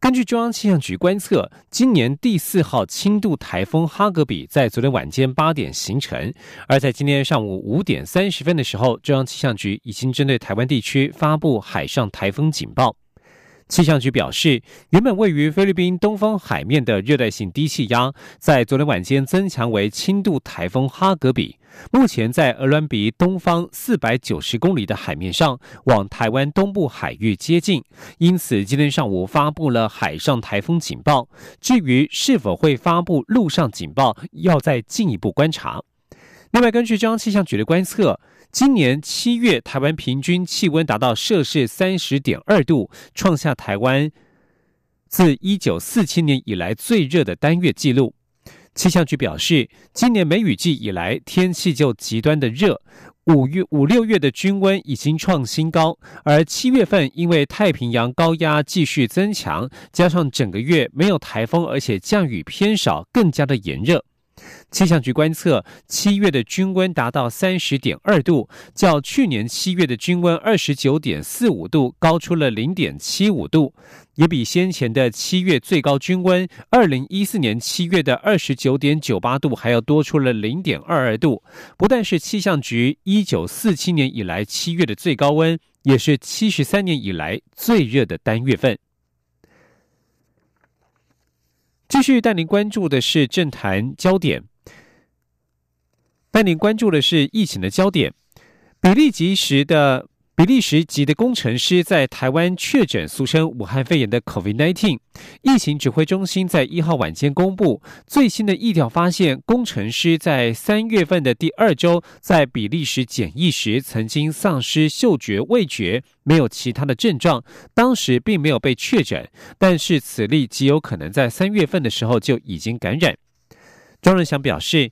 根据中央气象局观测，今年第四号轻度台风哈格比在昨天晚间八点形成，而在今天上午五点三十分的时候，中央气象局已经针对台湾地区发布海上台风警报。气象局表示，原本位于菲律宾东方海面的热带性低气压，在昨天晚间增强为轻度台风哈格比，目前在俄罗比东方四百九十公里的海面上，往台湾东部海域接近，因此今天上午发布了海上台风警报。至于是否会发布陆上警报，要再进一步观察。另外，根据中央气象局的观测。今年七月，台湾平均气温达到摄氏三十点二度，创下台湾自一九四七年以来最热的单月纪录。气象局表示，今年梅雨季以来天气就极端的热，五月五六月的均温已经创新高，而七月份因为太平洋高压继续增强，加上整个月没有台风，而且降雨偏少，更加的炎热。气象局观测，七月的均温达到三十点二度，较去年七月的均温二十九点四五度高出了零点七五度，也比先前的七月最高均温二零一四年七月的二十九点九八度还要多出了零点二二度。不但是气象局一九四七年以来七月的最高温，也是七十三年以来最热的单月份。继续带您关注的是政坛焦点，带您关注的是疫情的焦点，比利及时的。比利时籍的工程师在台湾确诊俗称武汉肺炎的 COVID-19，疫情指挥中心在一号晚间公布最新的疫调，发现工程师在三月份的第二周在比利时检疫时曾经丧失嗅觉、味觉，没有其他的症状，当时并没有被确诊，但是此例极有可能在三月份的时候就已经感染。庄仁祥表示。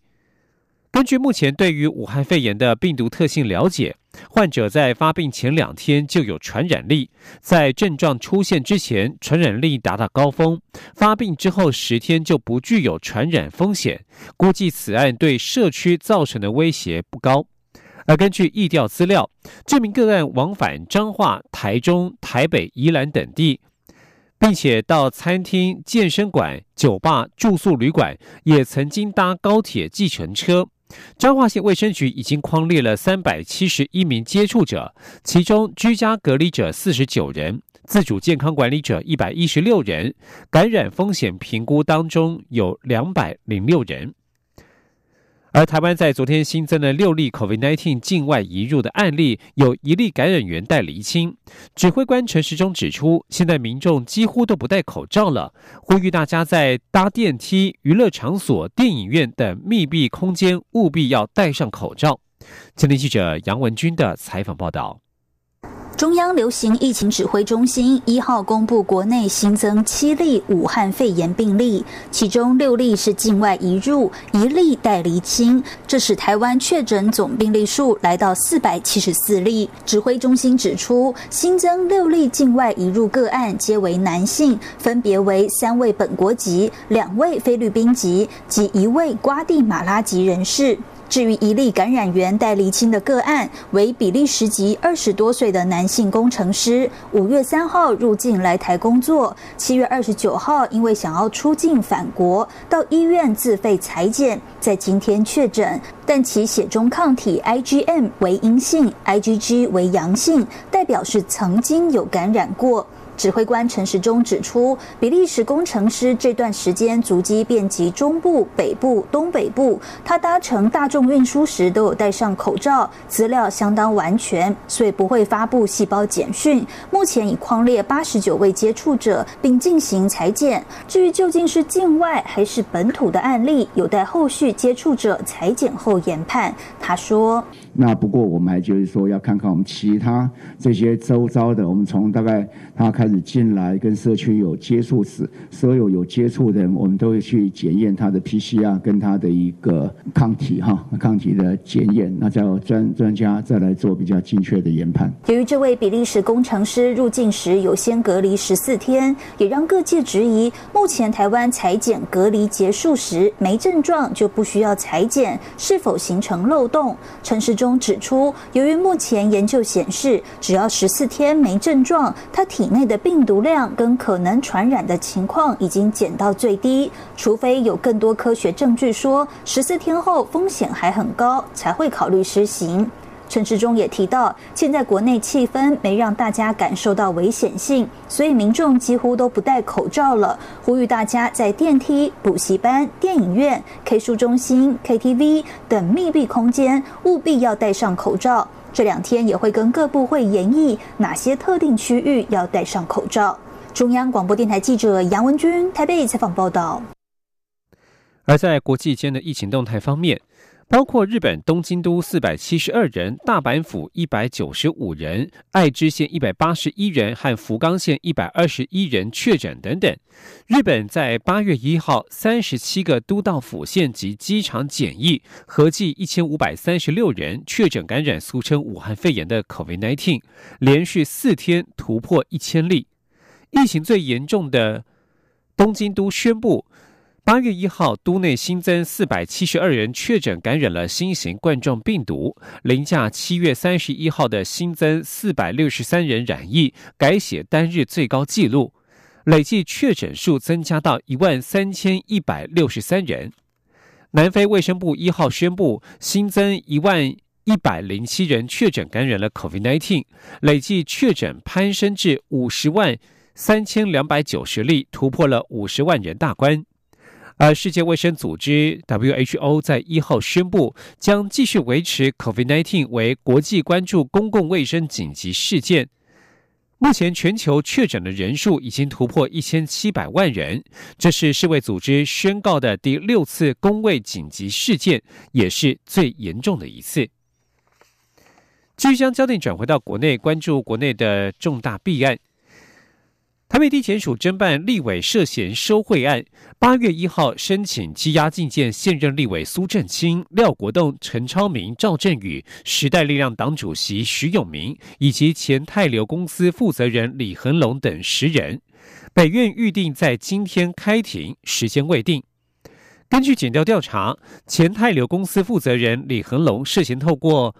根据目前对于武汉肺炎的病毒特性了解，患者在发病前两天就有传染力，在症状出现之前，传染力达到高峰；发病之后十天就不具有传染风险。估计此案对社区造成的威胁不高。而根据疫调资料，这名个案往返彰化、台中、台北、宜兰等地，并且到餐厅、健身馆、酒吧、住宿旅馆，也曾经搭高铁、计程车。彰化县卫生局已经框列了三百七十一名接触者，其中居家隔离者四十九人，自主健康管理者一百一十六人，感染风险评估当中有两百零六人。而台湾在昨天新增了六例 COVID-19 境外移入的案例，有一例感染源待厘清。指挥官陈时中指出，现在民众几乎都不戴口罩了，呼吁大家在搭电梯、娱乐场所、电影院等密闭空间务必要戴上口罩。今天记者杨文军的采访报道。中央流行疫情指挥中心一号公布，国内新增七例武汉肺炎病例，其中六例是境外移入，一例待离清，这使台湾确诊总病例数来到四百七十四例。指挥中心指出，新增六例境外移入个案皆为男性，分别为三位本国籍、两位菲律宾籍及一位瓜地马拉籍人士。至于一例感染源待厘清的个案，为比利时籍二十多岁的男性工程师，五月三号入境来台工作，七月二十九号因为想要出境返国，到医院自费裁剪，在今天确诊，但其血中抗体 IgM 为阴性，IgG 为阳性，代表是曾经有感染过。指挥官陈时中指出，比利时工程师这段时间足迹遍及中部、北部、东北部，他搭乘大众运输时都有戴上口罩，资料相当完全，所以不会发布细胞简讯。目前已框列八十九位接触者，并进行裁剪。至于究竟是境外还是本土的案例，有待后续接触者裁剪后研判。他说。那不过我们还就是说要看看我们其他这些周遭的，我们从大概他开始进来跟社区有接触时，所有有接触的人，我们都会去检验他的 PCR 跟他的一个抗体哈抗体的检验，那叫专专家再来做比较精确的研判。由于这位比利时工程师入境时有先隔离十四天，也让各界质疑，目前台湾裁剪隔离结束时没症状就不需要裁剪，是否形成漏洞？陈时中指出，由于目前研究显示，只要十四天没症状，他体内的病毒量跟可能传染的情况已经减到最低，除非有更多科学证据说十四天后风险还很高，才会考虑实行。陈时中也提到，现在国内气氛没让大家感受到危险性，所以民众几乎都不戴口罩了。呼吁大家在电梯、补习班、电影院、K 书中心、KTV 等密闭空间务必要戴上口罩。这两天也会跟各部会研议哪些特定区域要戴上口罩。中央广播电台记者杨文君台北采访报道。而在国际间的疫情动态方面。包括日本东京都四百七十二人、大阪府一百九十五人、爱知县一百八十一人和福冈县一百二十一人确诊等等。日本在八月一号，三十七个都道府县及机场检疫，合计一千五百三十六人确诊感染俗称武汉肺炎的 COVID-19，连续四天突破一千例。疫情最严重的东京都宣布。八月一号，都内新增四百七十二人确诊感染了新型冠状病毒，凌驾七月三十一号的新增四百六十三人染疫，改写单日最高纪录，累计确诊数增加到一万三千一百六十三人。南非卫生部一号宣布新增一万一百零七人确诊感染了 COVID-19，累计确诊攀升至五十万三千两百九十例，突破了五十万人大关。而世界卫生组织 （WHO） 在一号宣布，将继续维持 COVID-19 为国际关注公共卫生紧急事件。目前全球确诊的人数已经突破一千七百万人，这是世卫组织宣告的第六次公卫紧急事件，也是最严重的一次。继续将焦点转回到国内，关注国内的重大弊案。台北地检署侦办立委涉嫌收贿案，八月一号申请羁押禁见现任立委苏振清、廖国栋、陈超明、赵振宇、时代力量党主席徐永明以及前泰流公司负责人李恒龙等十人。北院预定在今天开庭，时间未定。根据检调调查，前泰流公司负责人李恒龙涉嫌透过。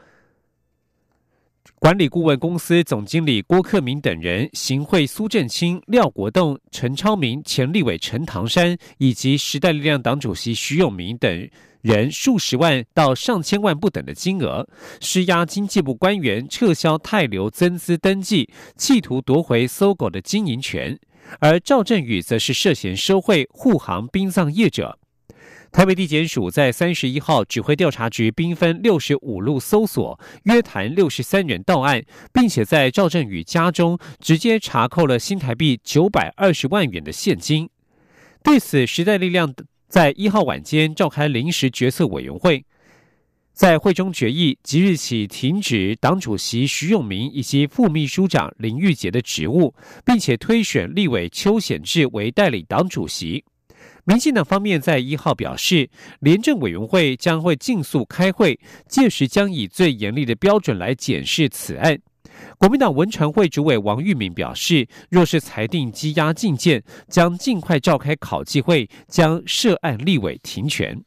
管理顾问公司总经理郭克明等人行贿苏振清、廖国栋、陈超明、前立委陈唐山以及时代力量党主席徐永明等人数十万到上千万不等的金额，施压经济部官员撤销泰流增资登记，企图夺回搜狗的经营权。而赵振宇则是涉嫌收贿护航殡葬业者。台北地检署在三十一号指挥调查局兵分六十五路搜索，约谈六十三人到案，并且在赵振宇家中直接查扣了新台币九百二十万元的现金。对此，时代力量在一号晚间召开临时决策委员会，在会中决议即日起停止党主席徐永明以及副秘书长林玉杰的职务，并且推选立委邱显志为代理党主席。民进党方面在一号表示，廉政委员会将会尽速开会，届时将以最严厉的标准来检视此案。国民党文传会主委王玉敏表示，若是裁定羁押禁见，将尽快召开考纪会，将涉案立委停权。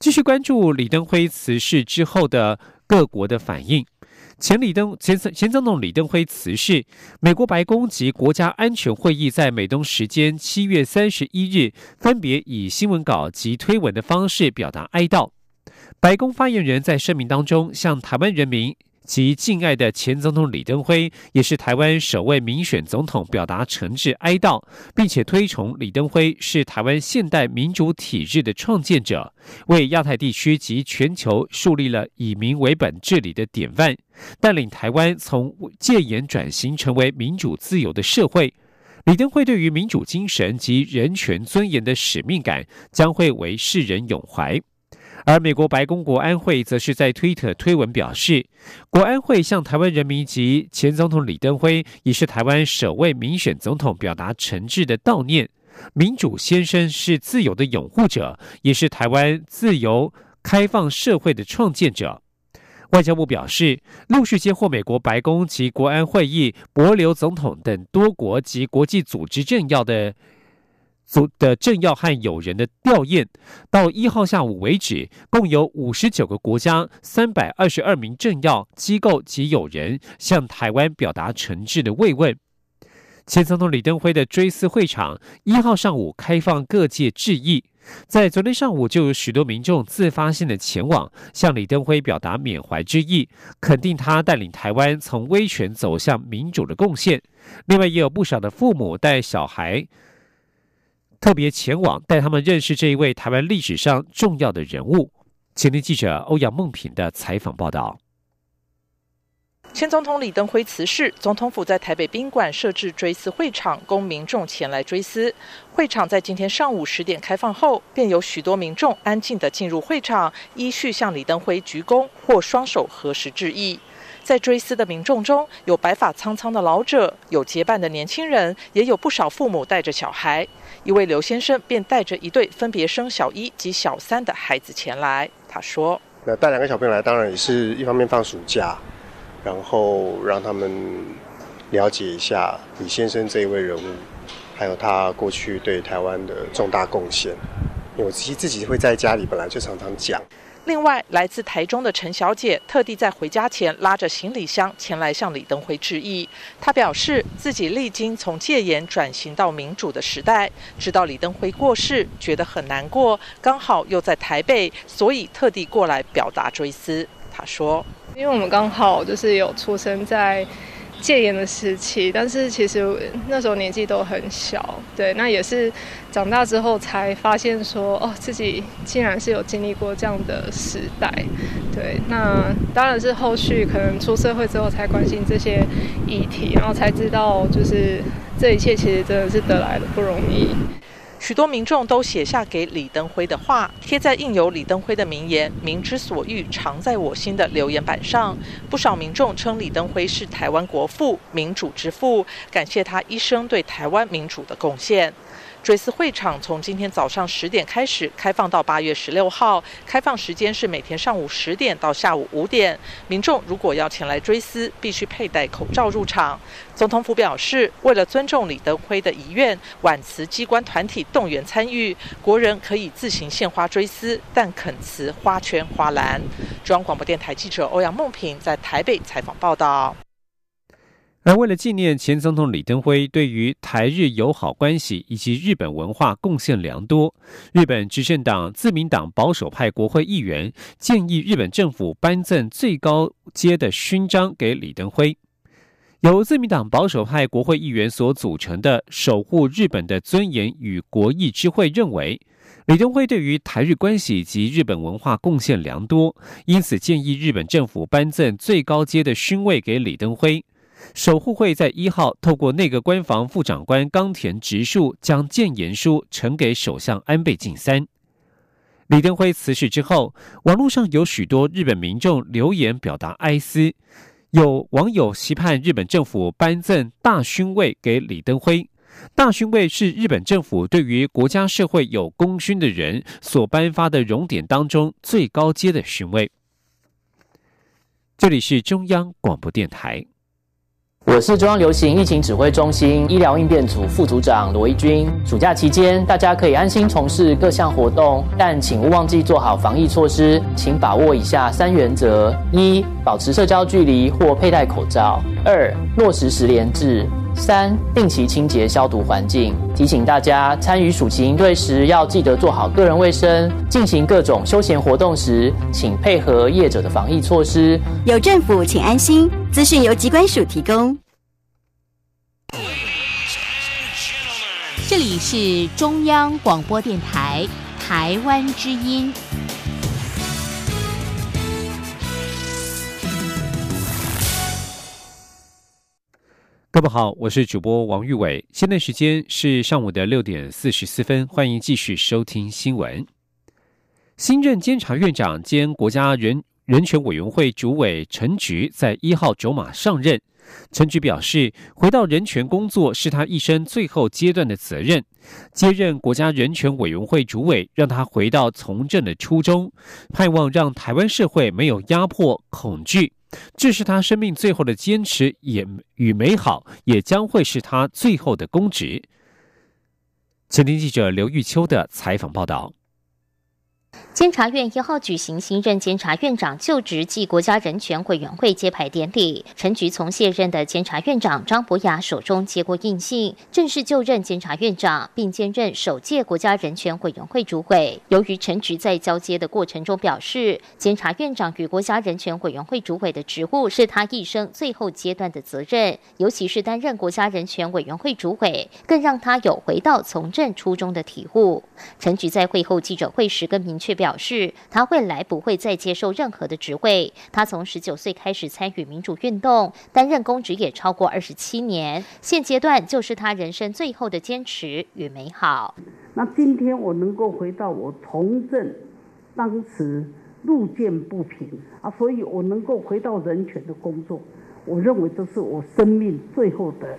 继续关注李登辉辞世之后的各国的反应。前李登前前总统李登辉辞世，美国白宫及国家安全会议在美东时间七月三十一日分别以新闻稿及推文的方式表达哀悼。白宫发言人在声明当中向台湾人民。及敬爱的前总统李登辉，也是台湾首位民选总统，表达诚挚哀悼，并且推崇李登辉是台湾现代民主体制的创建者，为亚太地区及全球树立了以民为本治理的典范，带领台湾从戒严转型成为民主自由的社会。李登辉对于民主精神及人权尊严的使命感，将会为世人永怀。而美国白宫国安会则是在推特推文表示，国安会向台湾人民及前总统李登辉，已是台湾首位民选总统，表达诚挚的悼念。民主先生是自由的拥护者，也是台湾自由开放社会的创建者。外交部表示，陆续接获美国白宫及国安会议、博留总统等多国及国际组织政要的。组的政要和友人的吊唁，到一号下午为止，共有五十九个国家、三百二十二名政要、机构及友人向台湾表达诚挚的慰问。前总统李登辉的追思会场一号上午开放各界致意，在昨天上午就有许多民众自发性的前往向李登辉表达缅怀之意，肯定他带领台湾从威权走向民主的贡献。另外，也有不少的父母带小孩。特别前往带他们认识这一位台湾历史上重要的人物。前天记者欧阳梦平的采访报道。前总统李登辉辞世，总统府在台北宾馆设置追思会场，供民众前来追思。会场在今天上午十点开放后，便有许多民众安静的进入会场，依序向李登辉鞠躬或双手合十致意。在追思的民众中，有白发苍苍的老者，有结伴的年轻人，也有不少父母带着小孩。一位刘先生便带着一对分别生小一及小三的孩子前来。他说：“那带两个小朋友来，当然也是一方面放暑假，然后让他们了解一下李先生这一位人物，还有他过去对台湾的重大贡献。我其实自己会在家里本来就常常讲。”另外，来自台中的陈小姐特地在回家前拉着行李箱前来向李登辉致意。她表示，自己历经从戒严转型到民主的时代，知道李登辉过世，觉得很难过，刚好又在台北，所以特地过来表达追思。她说：“因为我们刚好就是有出生在。”戒严的时期，但是其实那时候年纪都很小，对，那也是长大之后才发现说，哦，自己竟然是有经历过这样的时代，对，那当然是后续可能出社会之后才关心这些议题，然后才知道，就是这一切其实真的是得来的不容易。许多民众都写下给李登辉的话，贴在印有李登辉的名言“民之所欲，常在我心”的留言板上。不少民众称李登辉是台湾国父、民主之父，感谢他一生对台湾民主的贡献。追思会场从今天早上十点开始开放到八月十六号，开放时间是每天上午十点到下午五点。民众如果要前来追思，必须佩戴口罩入场。总统府表示，为了尊重李登辉的遗愿，挽辞机关团体动员参与，国人可以自行献花追思，但恳辞花圈花篮。中央广播电台记者欧阳梦平在台北采访报道。而为了纪念前总统李登辉对于台日友好关系以及日本文化贡献良多，日本执政党自民党保守派国会议员建议日本政府颁赠最高阶的勋章给李登辉。由自民党保守派国会议员所组成的守护日本的尊严与国益之会认为，李登辉对于台日关系及日本文化贡献良多，因此建议日本政府颁赠最高阶的勋位给李登辉。守护会在一号透过内阁官房副长官冈田直树将谏言书呈给首相安倍晋三。李登辉辞世之后，网络上有许多日本民众留言表达哀思，有网友期盼日本政府颁赠大勋位给李登辉。大勋位是日本政府对于国家社会有功勋的人所颁发的荣典当中最高阶的勋位。这里是中央广播电台。我是中央流行疫情指挥中心医疗应变组副组长罗一军。暑假期间，大家可以安心从事各项活动，但请勿忘记做好防疫措施。请把握以下三原则：一、保持社交距离或佩戴口罩；二、落实十连制。三、定期清洁消毒环境。提醒大家，参与暑期营队时要记得做好个人卫生。进行各种休闲活动时，请配合业者的防疫措施。有政府，请安心。资讯由机关署提供。这里是中央广播电台台湾之音。各位好，我是主播王玉伟。现在时间是上午的六点四十四分，欢迎继续收听新闻。新任监察院长兼国家人人权委员会主委陈菊在一号走马上任。陈菊表示，回到人权工作是他一生最后阶段的责任。接任国家人权委员会主委，让他回到从政的初衷，盼望让台湾社会没有压迫、恐惧。这是他生命最后的坚持，也与美好，也将会是他最后的公职。前听记者刘玉秋的采访报道。监察院一号举行新任监察院长就职暨国家人权委员会揭牌典礼，陈菊从卸任的监察院长张博雅手中接过印信，正式就任监察院长，并兼任首届国家人权委员会主委。由于陈菊在交接的过程中表示，监察院长与国家人权委员会主委的职务是他一生最后阶段的责任，尤其是担任国家人权委员会主委，更让他有回到从政初衷的体悟。陈菊在会后记者会时更明却表示，他未来不会再接受任何的职位。他从十九岁开始参与民主运动，担任公职也超过二十七年。现阶段就是他人生最后的坚持与美好。那今天我能够回到我从政当时路见不平啊，所以我能够回到人权的工作，我认为这是我生命最后的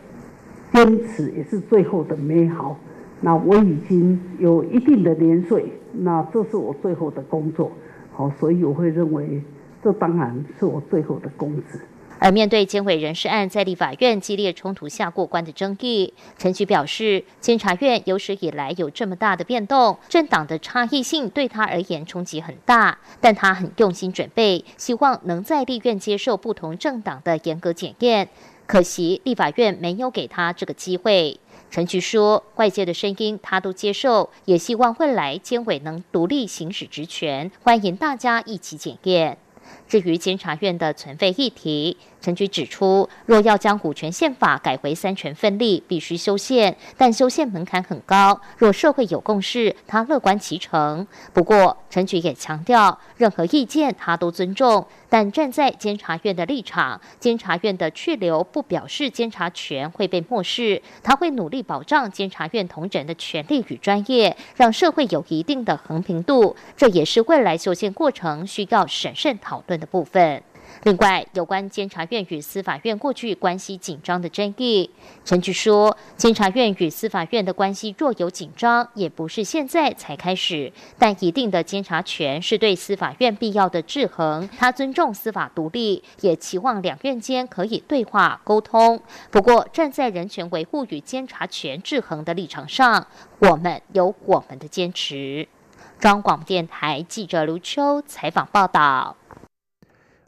坚持，也是最后的美好。那我已经有一定的年岁，那这是我最后的工作，好，所以我会认为这当然是我最后的工资。而面对监委人事案在立法院激烈冲突下过关的争议，陈菊表示，监察院有史以来有这么大的变动，政党的差异性对他而言冲击很大，但他很用心准备，希望能在立院接受不同政党的严格检验。可惜立法院没有给他这个机会。陈局说：“外界的声音他都接受，也希望未来监委能独立行使职权，欢迎大家一起检验。至于监察院的存废议题。”陈局指出，若要将股权宪法改回三权分立，必须修宪，但修宪门槛很高。若社会有共识，他乐观其成。不过，陈局也强调，任何意见他都尊重，但站在监察院的立场，监察院的去留不表示监察权会被漠视。他会努力保障监察院同仁的权利与专业，让社会有一定的衡平度。这也是未来修宪过程需要审慎讨论的部分。另外，有关监察院与司法院过去关系紧张的争议，陈菊说，监察院与司法院的关系若有紧张，也不是现在才开始。但一定的监察权是对司法院必要的制衡，他尊重司法独立，也期望两院间可以对话沟通。不过，站在人权维护与监察权制衡的立场上，我们有我们的坚持。中广电台记者卢秋采访报道。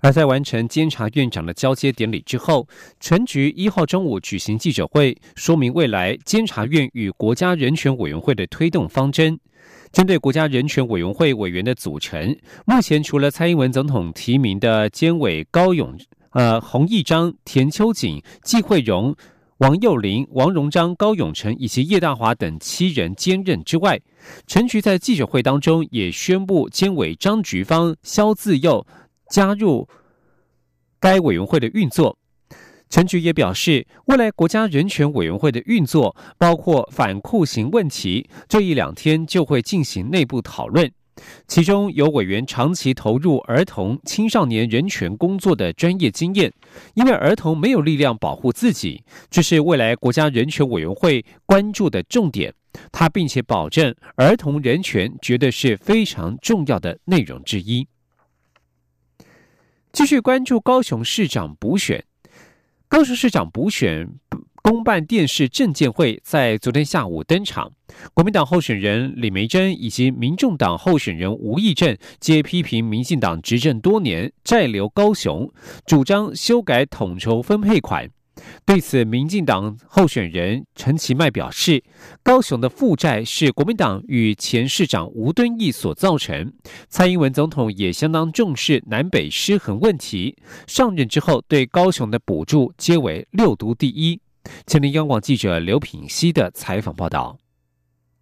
而在完成监察院长的交接典礼之后，陈菊一号中午举行记者会，说明未来监察院与国家人权委员会的推动方针。针对国家人权委员会委员的组成，目前除了蔡英文总统提名的监委高永、呃洪义章、田秋瑾、季惠荣、王幼玲、王荣章、高永成以及叶大华等七人兼任之外，陈菊在记者会当中也宣布，监委张菊芳、肖自佑。加入该委员会的运作，陈菊也表示，未来国家人权委员会的运作包括反酷刑问题，这一两天就会进行内部讨论。其中有委员长期投入儿童青少年人权工作的专业经验，因为儿童没有力量保护自己，这是未来国家人权委员会关注的重点。他并且保证，儿童人权绝对是非常重要的内容之一。继续关注高雄市长补选。高雄市长补选公办电视证监会在昨天下午登场，国民党候选人李梅珍以及民众党候选人吴益政皆批评民进党执政多年，债留高雄，主张修改统筹分配款。对此，民进党候选人陈其迈表示，高雄的负债是国民党与前市长吴敦义所造成。蔡英文总统也相当重视南北失衡问题，上任之后对高雄的补助皆为六都第一。前天央广记者刘品熙的采访报道。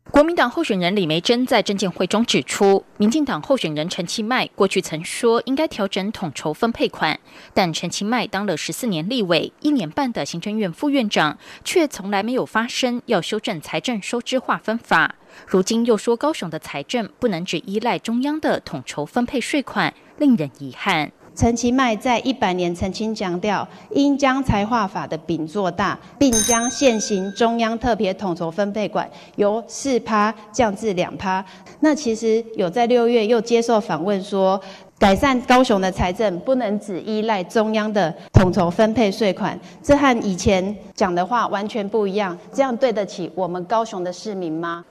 国民党候选人李梅珍在证监会中指出，民进党候选人陈其迈过去曾说应该调整统筹分配款，但陈其迈当了十四年立委，一年半的行政院副院长，却从来没有发声要修正财政收支划分法。如今又说高雄的财政不能只依赖中央的统筹分配税款，令人遗憾。陈其迈在一百年曾经强调，应将财划法的饼做大，并将现行中央特别统筹分配管由四趴降至两趴。那其实有在六月又接受访问说，改善高雄的财政不能只依赖中央的统筹分配税款，这和以前讲的话完全不一样。这样对得起我们高雄的市民吗？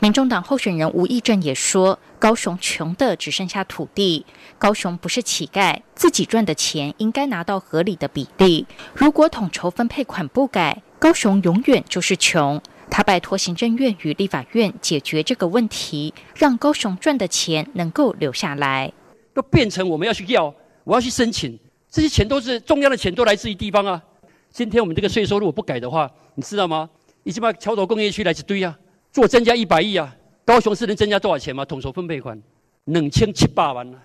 民众党候选人吴益政也说，高雄穷的只剩下土地，高雄不是乞丐，自己赚的钱应该拿到合理的比例。如果统筹分配款不改，高雄永远就是穷。他拜托行政院与立法院解决这个问题，让高雄赚的钱能够留下来。都变成我们要去要，我要去申请，这些钱都是中央的钱，都来自于地方啊。今天我们这个税收如果不改的话，你知道吗？已经把桥头工业区来一堆啊。做增加一百亿啊！高雄市能增加多少钱吗？统筹分配款两千七百万啊！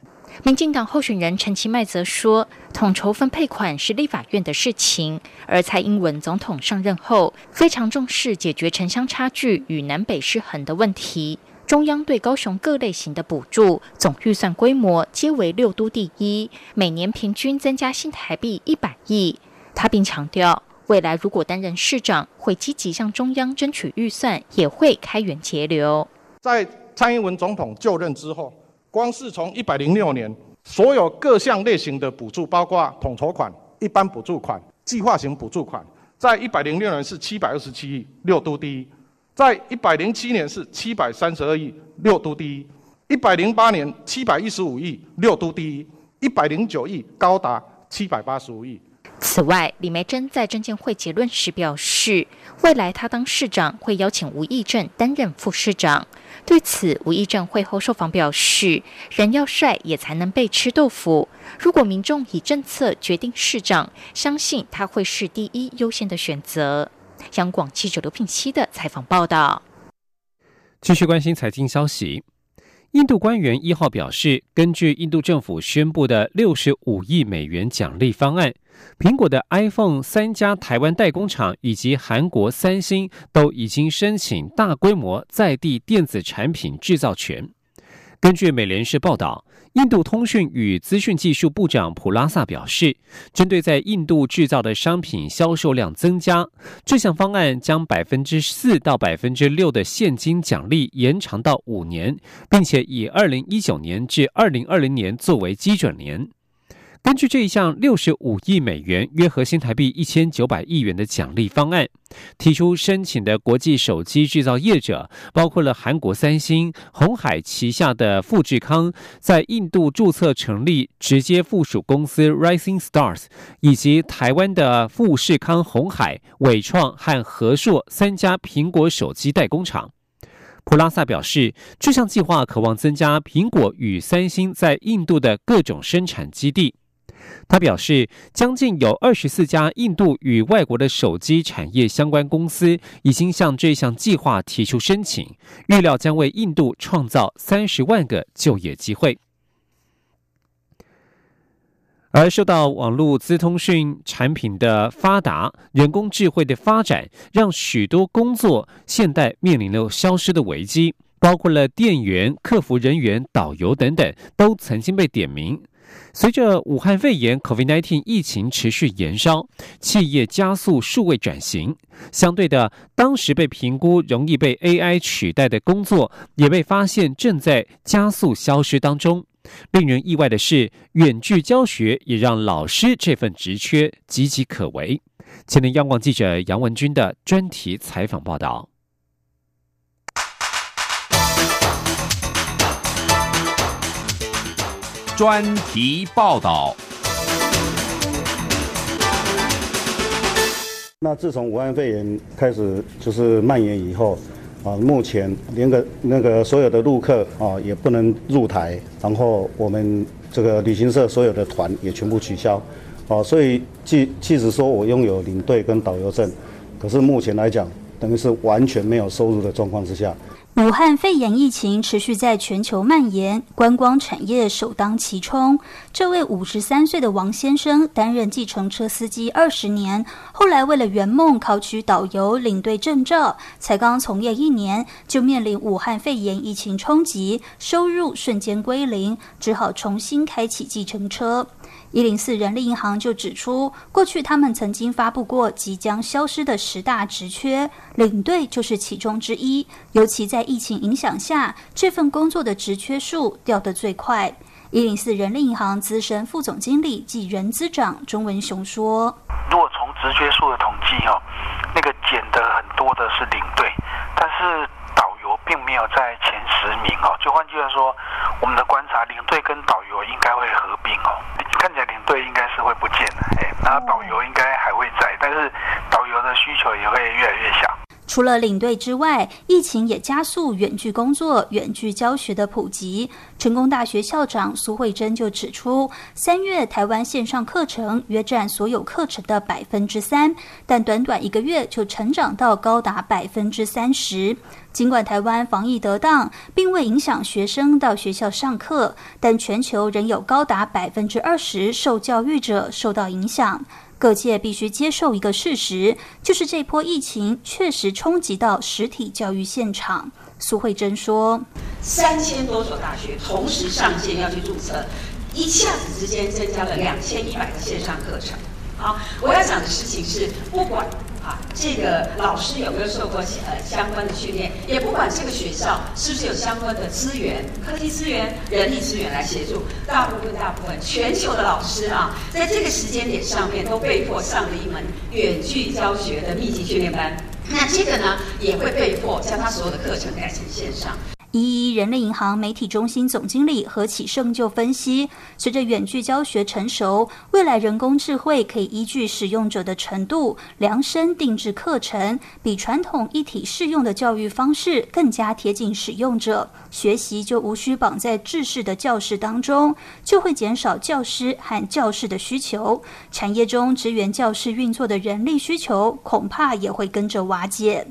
民进党候选人陈其迈则说，统筹分配款是立法院的事情，而蔡英文总统上任后非常重视解决城乡差距与南北失衡的问题。中央对高雄各类型的补助总预算规模皆为六都第一，每年平均增加新台币一百亿。他并强调。未来如果担任市长，会积极向中央争取预算，也会开源节流。在蔡英文总统就任之后，光是从一百零六年，所有各项类型的补助，包括统筹款、一般补助款、计划型补助款，在一百零六年是七百二十七亿，六都第一；在一百零七年是七百三十二亿，六都第一；一百零八年七百一十五亿，六都第一；一百零九亿高达七百八十五亿。此外，李梅珍在证监会结论时表示，未来他当市长会邀请吴义正担任副市长。对此，吴义正会后受访表示，人要帅也才能被吃豆腐。如果民众以政策决定市长，相信他会是第一优先的选择。央广记者刘聘熙的采访报道。继续关心财经消息。印度官员一号表示，根据印度政府宣布的六十五亿美元奖励方案，苹果的 iPhone 三家台湾代工厂以及韩国三星都已经申请大规模在地电子产品制造权。根据美联社报道，印度通讯与资讯技术部长普拉萨表示，针对在印度制造的商品销售量增加，这项方案将百分之四到百分之六的现金奖励延长到五年，并且以二零一九年至二零二零年作为基准年。根据这一项六十五亿美元（约合新台币一千九百亿元）的奖励方案，提出申请的国际手机制造业者包括了韩国三星、红海旗下的富士康，在印度注册成立直接附属公司 Rising Stars，以及台湾的富士康、红海、伟创和和硕三家苹果手机代工厂。普拉萨表示，这项计划渴望增加苹果与三星在印度的各种生产基地。他表示，将近有二十四家印度与外国的手机产业相关公司已经向这项计划提出申请，预料将为印度创造三十万个就业机会。而受到网络资通讯产品的发达，人工智慧的发展，让许多工作现代面临了消失的危机，包括了店员、客服人员、导游等等，都曾经被点名。随着武汉肺炎 （COVID-19） 疫情持续延烧，企业加速数位转型。相对的，当时被评估容易被 AI 取代的工作，也被发现正在加速消失当中。令人意外的是，远距教学也让老师这份职缺岌岌可危。前年央广记者杨文军的专题采访报道。专题报道。那自从武汉肺炎开始就是蔓延以后，啊，目前连个那个所有的陆客啊也不能入台，然后我们这个旅行社所有的团也全部取消，啊，所以即即使说我拥有领队跟导游证，可是目前来讲，等于是完全没有收入的状况之下。武汉肺炎疫情持续在全球蔓延，观光产业首当其冲。这位五十三岁的王先生担任计程车司机二十年，后来为了圆梦考取导游领队证照，才刚从业一年，就面临武汉肺炎疫情冲击，收入瞬间归零，只好重新开启计程车。一零四人力银行就指出，过去他们曾经发布过即将消失的十大职缺，领队就是其中之一。尤其在疫情影响下，这份工作的职缺数掉得最快。一零四人力银行资深副总经理暨人资长钟文雄说：“如果从职缺数的统计哦，那个减的很多的是领队，但是导游并没有在前十名哦。就换句话说，我们的观察，领队跟导游应该会合并哦。”看起来领队应该是会不见了，哎，那导游应该还会在，但是导游的需求也会越来越小。除了领队之外，疫情也加速远距工作、远距教学的普及。成功大学校长苏慧珍就指出，三月台湾线上课程约占所有课程的百分之三，但短短一个月就成长到高达百分之三十。尽管台湾防疫得当，并未影响学生到学校上课，但全球仍有高达百分之二十受教育者受到影响。各界必须接受一个事实，就是这波疫情确实冲击到实体教育现场。苏慧珍说：“三千多所大学同时上线要去注册，一下子之间增加了两千一百个线上课程。好，我要讲的事情是，不管。”这个老师有没有受过呃相关的训练？也不管这个学校是不是有相关的资源、科技资源、人力资源来协助，大部分大部分全球的老师啊，在这个时间点上面都被迫上了一门远距教学的密集训练班。那这个呢，也会被迫将他所有的课程改成线上。一一人类银行媒体中心总经理何启胜就分析，随着远距教学成熟，未来人工智慧可以依据使用者的程度量身定制课程，比传统一体适用的教育方式更加贴近使用者，学习就无需绑在制式的教室当中，就会减少教师和教室的需求，产业中支援教室运作的人力需求恐怕也会跟着瓦解。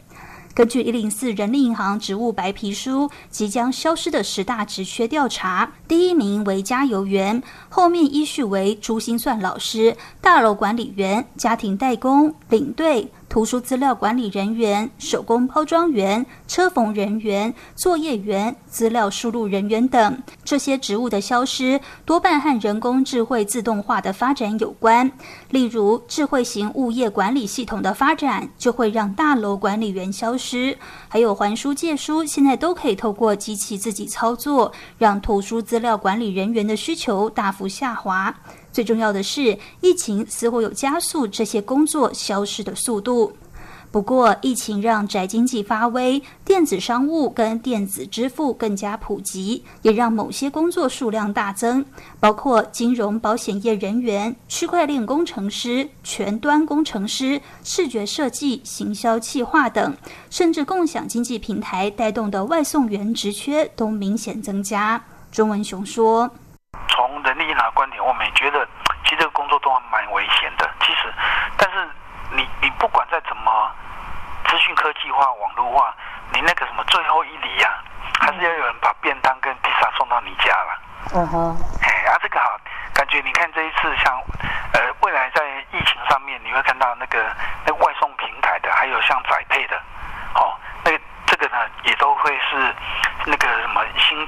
根据一零四人力银行职务白皮书，即将消失的十大职缺调查，第一名为加油员，后面依序为珠心算老师、大楼管理员、家庭代工、领队。图书资料管理人员、手工包装员、车缝人员、作业员、资料输入人员等这些职务的消失，多半和人工智慧自动化的发展有关。例如，智慧型物业管理系统的发展，就会让大楼管理员消失；还有还书借书，现在都可以透过机器自己操作，让图书资料管理人员的需求大幅下滑。最重要的是，疫情似乎有加速这些工作消失的速度。不过，疫情让宅经济发威，电子商务跟电子支付更加普及，也让某些工作数量大增，包括金融保险业人员、区块链工程师、全端工程师、视觉设计、行销企划等，甚至共享经济平台带动的外送员职缺都明显增加。钟文雄说。我们觉得其实这个工作都蛮危险的。其实，但是你你不管再怎么资讯科技化、网络化，你那个什么最后一里呀，还是要有人把便当跟披萨送到你家了。嗯哼。哎，啊，这个好，感觉你看这一次像呃，未来在疫情上面，你会看到那个那个外送平台的，还有像宅配的，这个呢，也都会是那个什么新。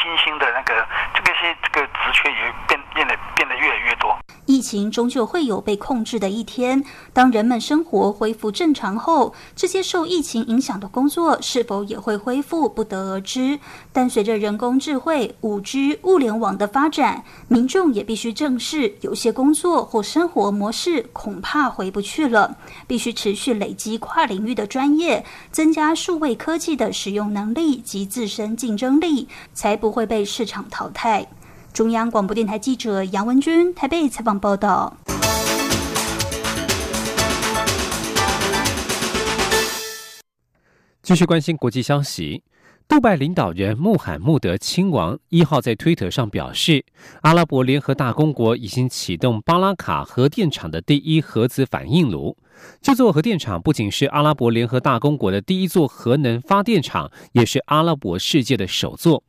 新兴的那个这个些这个职缺也变变得变得越来越多。疫情终究会有被控制的一天。当人们生活恢复正常后，这些受疫情影响的工作是否也会恢复，不得而知。但随着人工智慧、五 G、物联网的发展，民众也必须正视，有些工作或生活模式恐怕回不去了。必须持续累积跨领域的专业，增加数位科技的使用能力及自身竞争力，才不会被市场淘汰。中央广播电台记者杨文君台北采访报道。继续关心国际消息，杜拜领导人穆罕默德亲王一号在推特上表示，阿拉伯联合大公国已经启动巴拉卡核电厂的第一核子反应炉。这座核电厂不仅是阿拉伯联合大公国的第一座核能发电厂，也是阿拉伯世界的首座。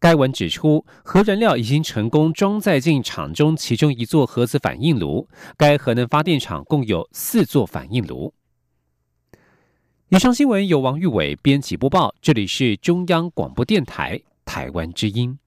该文指出，核燃料已经成功装载进厂中其中一座核子反应炉。该核能发电厂共有四座反应炉。以上新闻由王玉伟编辑播报，这里是中央广播电台台湾之音。